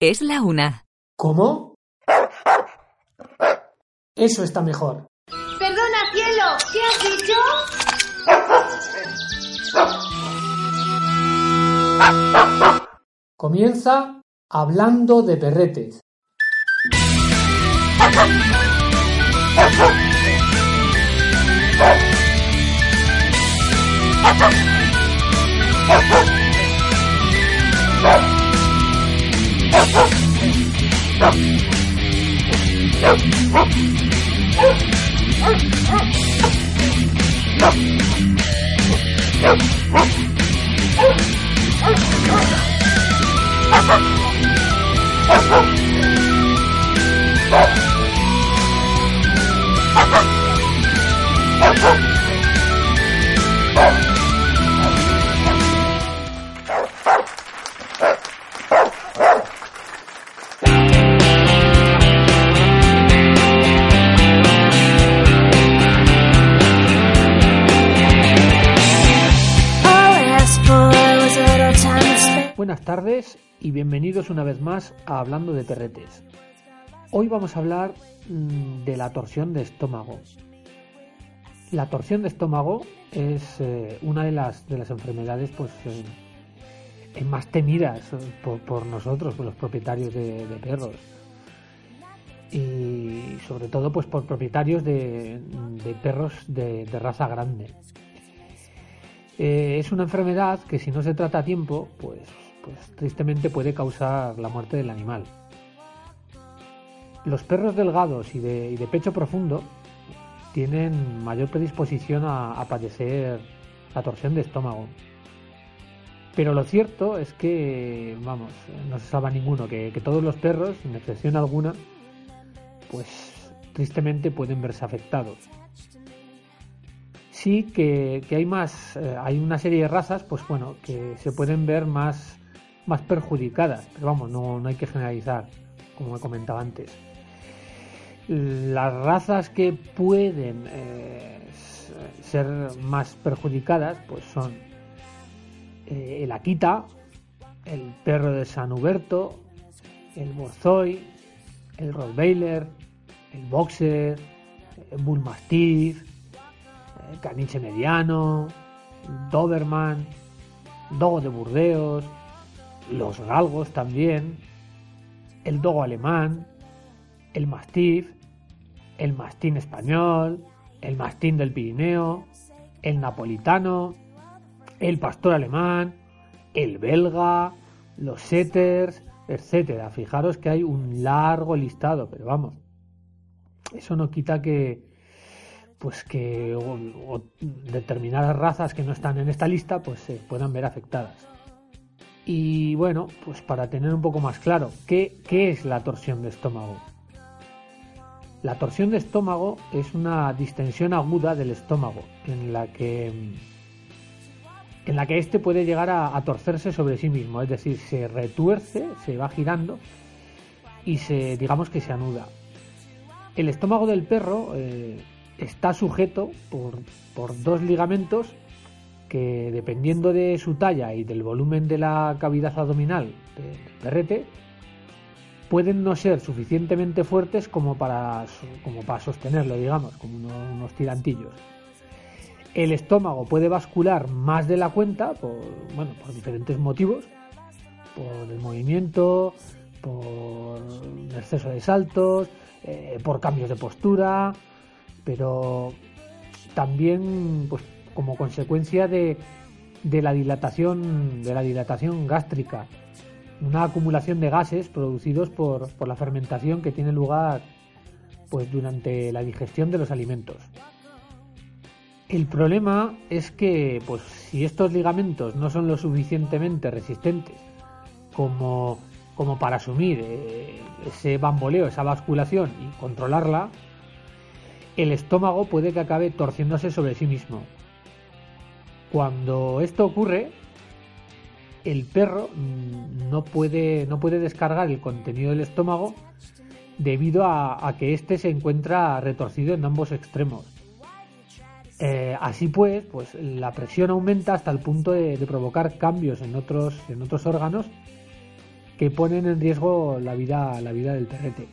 Es la una. ¿Cómo? Eso está mejor. Perdona, cielo, ¿qué has dicho? Comienza hablando de perretes. Oh! Buenas tardes y bienvenidos una vez más a Hablando de Perretes. Hoy vamos a hablar mm, de la torsión de estómago. La torsión de estómago es eh, una de las, de las enfermedades pues, eh, más temidas por, nosotros, por los propietarios de, perros. Y sobre todo pues, por propietarios de, perros de, raza grande. Eh, es una enfermedad que si no se trata a tiempo, pues pues tristemente puede causar la muerte del animal. Los perros delgados y de, pecho profundo tienen mayor predisposición a, padecer la torsión de estómago. Pero lo cierto es que, vamos, no se sabe ninguno, que, todos los perros, sin excepción alguna, pues tristemente pueden verse afectados. Sí que, hay más, eh, hay una serie de razas, pues bueno, que se pueden ver más más perjudicadas, pero vamos, no, hay que generalizar, como he comentado antes. Las razas que pueden eh, ser más perjudicadas pues son eh, el Akita, el perro de San Huberto, el Borzoi, el Rottweiler, el Boxer, el Bull Mastiff, el Caniche Mediano, Doberman, Dogo de Burdeos, los galgos también, el dogo alemán, el mastif, el mastín español, el mastín del Pirineo, el napolitano, el pastor alemán, el belga, los setters, etcétera. Fijaros que hay un largo listado, pero vamos, eso no quita que pues que determinadas razas que no están en esta lista pues se puedan ver afectadas. Y bueno, pues para tener un poco más claro, ¿qué, es la torsión de estómago? La torsión de estómago es una distensión aguda del estómago en la que en la que éste puede llegar a, torcerse sobre sí mismo, es decir, se retuerce, se va girando y se digamos que se anuda. El estómago del perro eh, está sujeto por, por dos ligamentos que dependiendo de su talla y del volumen de la cavidad abdominal del perrete, pueden no ser suficientemente fuertes como para, como para sostenerlo, digamos, como unos, tirantillos. El estómago puede bascular más de la cuenta por, bueno, por diferentes motivos, por el movimiento, por exceso de saltos, eh, por cambios de postura, pero también pues, como consecuencia de, la dilatación de la dilatación gástrica, una acumulación de gases producidos por, la fermentación que tiene lugar pues durante la digestión de los alimentos. El problema es que, pues, si estos ligamentos no son lo suficientemente resistentes como, para asumir eh, ese bamboleo, esa basculación y controlarla, el estómago puede que acabe torciéndose sobre sí mismo. Cuando esto ocurre, el perro mm, no puede, no puede descargar el contenido del estómago debido a, que éste se encuentra retorcido en ambos extremos. Eh, así pues, pues la presión aumenta hasta el punto de, provocar cambios en otros, en otros órganos que ponen en riesgo la vida, la vida del perrete.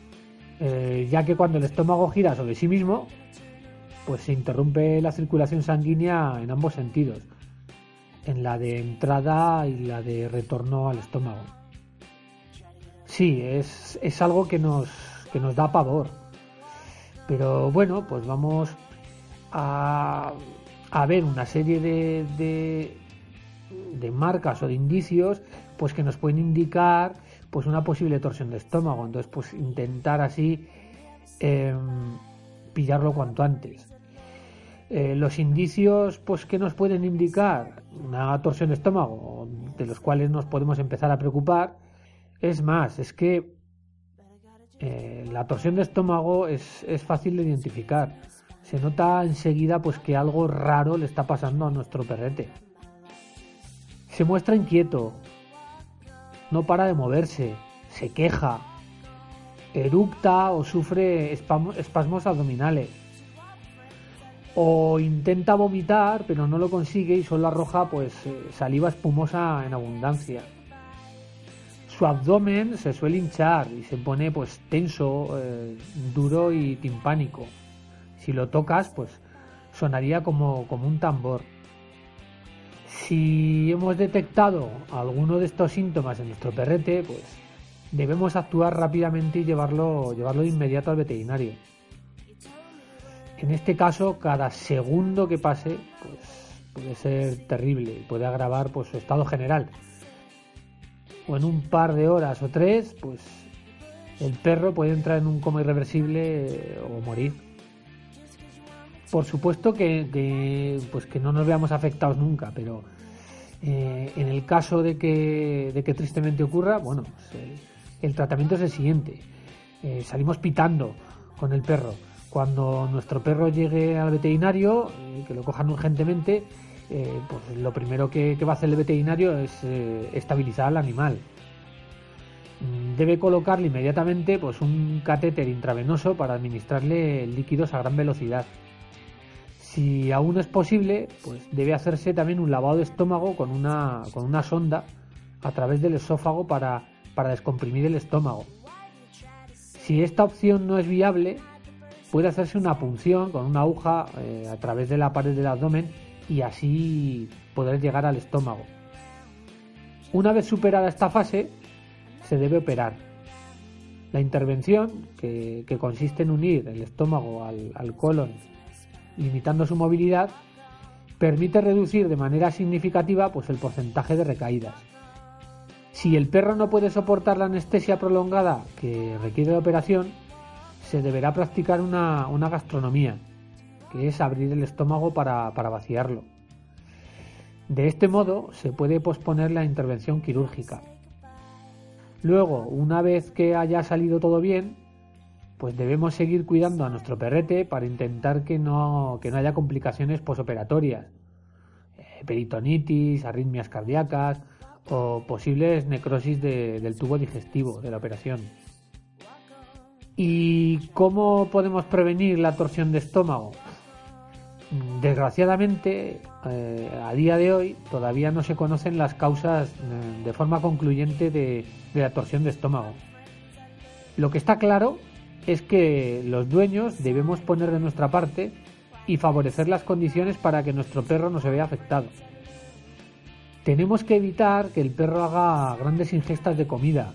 Eh, ya que cuando el estómago gira sobre sí mismo, pues se interrumpe la circulación sanguínea en ambos sentidos, en la de entrada y la de retorno al estómago. Sí, es, es algo que nos, que nos da pavor. Pero bueno, pues vamos a, ver una serie de, de, marcas o de indicios pues que nos pueden indicar pues una posible torsión de estómago entonces pues intentar así em, pillarlo cuanto antes eh, los indicios pues que nos pueden indicar una torsión de estómago de los cuales nos podemos empezar a preocupar es más es que eh, la torsión de estómago es, es fácil de identificar se nota enseguida pues que algo raro le está pasando a nuestro perrete. Se muestra inquieto, no para de moverse, se queja, eructa o sufre espasmos abdominales. O intenta vomitar, pero no lo consigue y solo arroja pues eh, saliva espumosa en abundancia. Su abdomen se suele hinchar y se pone pues tenso, eh, duro y timpánico si lo tocas, pues sonaría como, como un tambor. Si hemos detectado alguno de estos síntomas en nuestro perrete, pues debemos actuar rápidamente y llevarlo, llevarlo de inmediato al veterinario. En este caso, cada segundo que pase, pues puede ser terrible y puede agravar pues, su estado general. O en un par de horas o tres, pues el perro puede entrar en un coma irreversible o morir. Por supuesto que, pues que no nos veamos afectados nunca, pero eh, en el caso de que, de que tristemente ocurra, bueno, pues, el, tratamiento es el siguiente. Eh, salimos pitando con el perro. Cuando nuestro perro llegue al veterinario, eh, que lo cojan urgentemente, pues lo primero que, va a hacer el veterinario es estabilizar al animal. Mm, debe colocarle inmediatamente pues, un catéter intravenoso para administrarle líquidos a gran velocidad si aún es posible, pues debe hacerse también un lavado de estómago con una, con una sonda a través del esófago para, descomprimir el estómago. Si esta opción no es viable, puede hacerse una punción con una aguja eh, a través de la pared del abdomen y así poder llegar al estómago. Una vez superada esta fase, se debe operar. La intervención, que, consiste en unir el estómago al, al colon limitando su movilidad, permite reducir de manera significativa pues, el porcentaje de recaídas. Si el perro no puede soportar la anestesia prolongada que requiere la operación, se deberá practicar una, gastronomía, que es abrir el estómago para, para vaciarlo. De este modo se puede posponer la intervención quirúrgica. Luego, una vez que haya salido todo bien, pues debemos seguir cuidando a nuestro perrete para intentar que no, que no haya complicaciones posoperatorias, eh, peritonitis, arritmias cardíacas o posibles necrosis del tubo digestivo de la operación. ¿Y cómo podemos prevenir la torsión de estómago? Desgraciadamente, eh, a día de hoy todavía no se conocen las causas eh, de forma concluyente de la torsión de estómago. Lo que está claro es que los dueños debemos poner de nuestra parte y favorecer las condiciones para que nuestro perro no se vea afectado. Tenemos que evitar que el perro haga grandes ingestas de comida.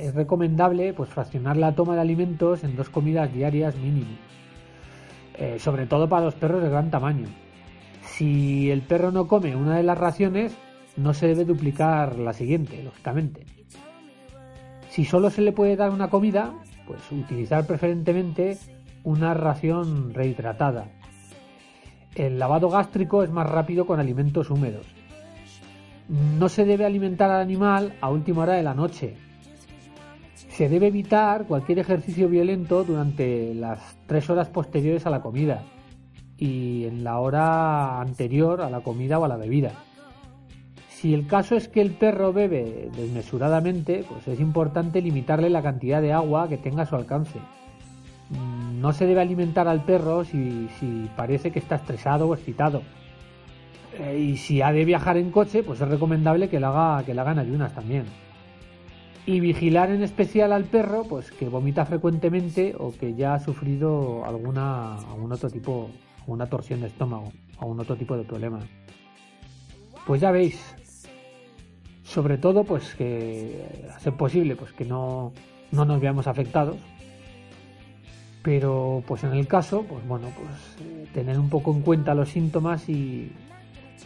Es recomendable pues, fraccionar la toma de alimentos en dos comidas diarias mínimo, eh, sobre todo para los perros de gran tamaño. Si el perro no come una de las raciones, no se debe duplicar la siguiente, lógicamente. Si solo se le puede dar una comida, pues utilizar preferentemente una ración rehidratada. El lavado gástrico es más rápido con alimentos húmedos. No se debe alimentar al animal a última hora de la noche. Se debe evitar cualquier ejercicio violento durante las tres horas posteriores a la comida y en la hora anterior a la comida o a la bebida. Si el caso es que el perro bebe desmesuradamente, pues es importante limitarle la cantidad de agua que tenga a su alcance. Mm, no se debe alimentar al perro si, parece que está estresado o excitado. Eh, y si ha de viajar en coche, pues es recomendable que lo haga, que lo hagan ayunas también. Y vigilar en especial al perro, pues que vomita frecuentemente o que ya ha sufrido alguna, algún otro tipo, una torsión de estómago o un otro tipo de problema. Pues ya veis, sobre todo pues que a ser posible pues que no, no nos veamos afectados pero pues en el caso pues bueno pues eh, tener un poco en cuenta los síntomas y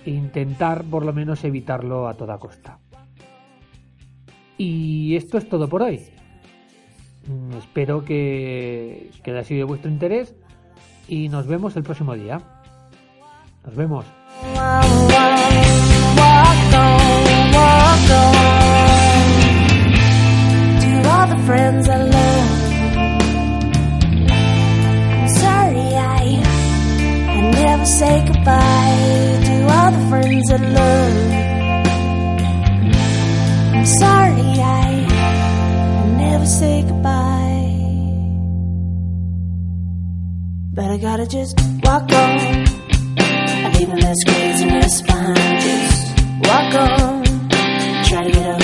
intentar por lo menos evitarlo a toda costa y esto es todo por hoy. Mm, espero que, que haya sido de vuestro interés y nos vemos el próximo día. Nos vemos. To all the friends love. Never say goodbye. But I gotta just walk on, leaving this craziness behind. Just walk on, try to get a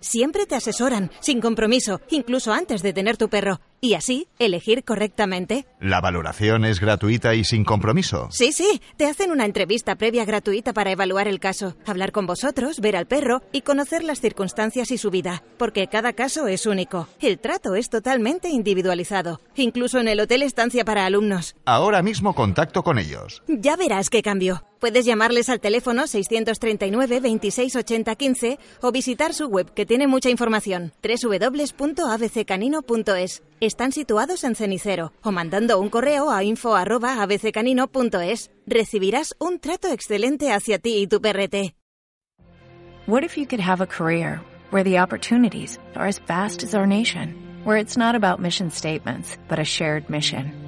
Siempre te asesoran, sin compromiso, incluso antes de tener tu perro y así elegir correctamente. ¿La valoración es gratuita y sin compromiso? Sí, sí, te hacen una entrevista previa gratuita para evaluar el caso, hablar con vosotros, ver al perro y conocer las circunstancias y su vida, porque cada caso es único. El trato es totalmente individualizado, incluso en el hotel estancia para alumnos. Ahora mismo contacto con ellos. Ya verás qué cambio. Puedes llamarles al teléfono 639 26 80 15 o visitar su web que tiene mucha información www.abccanino.es. Están situados en Cenicero o mandando un correo a info@abccanino.es. Recibirás un trato excelente hacia ti y tu perrete. What if you could have a career where the opportunities are as vast as our nation, where it's not about mission statements, but a shared mission?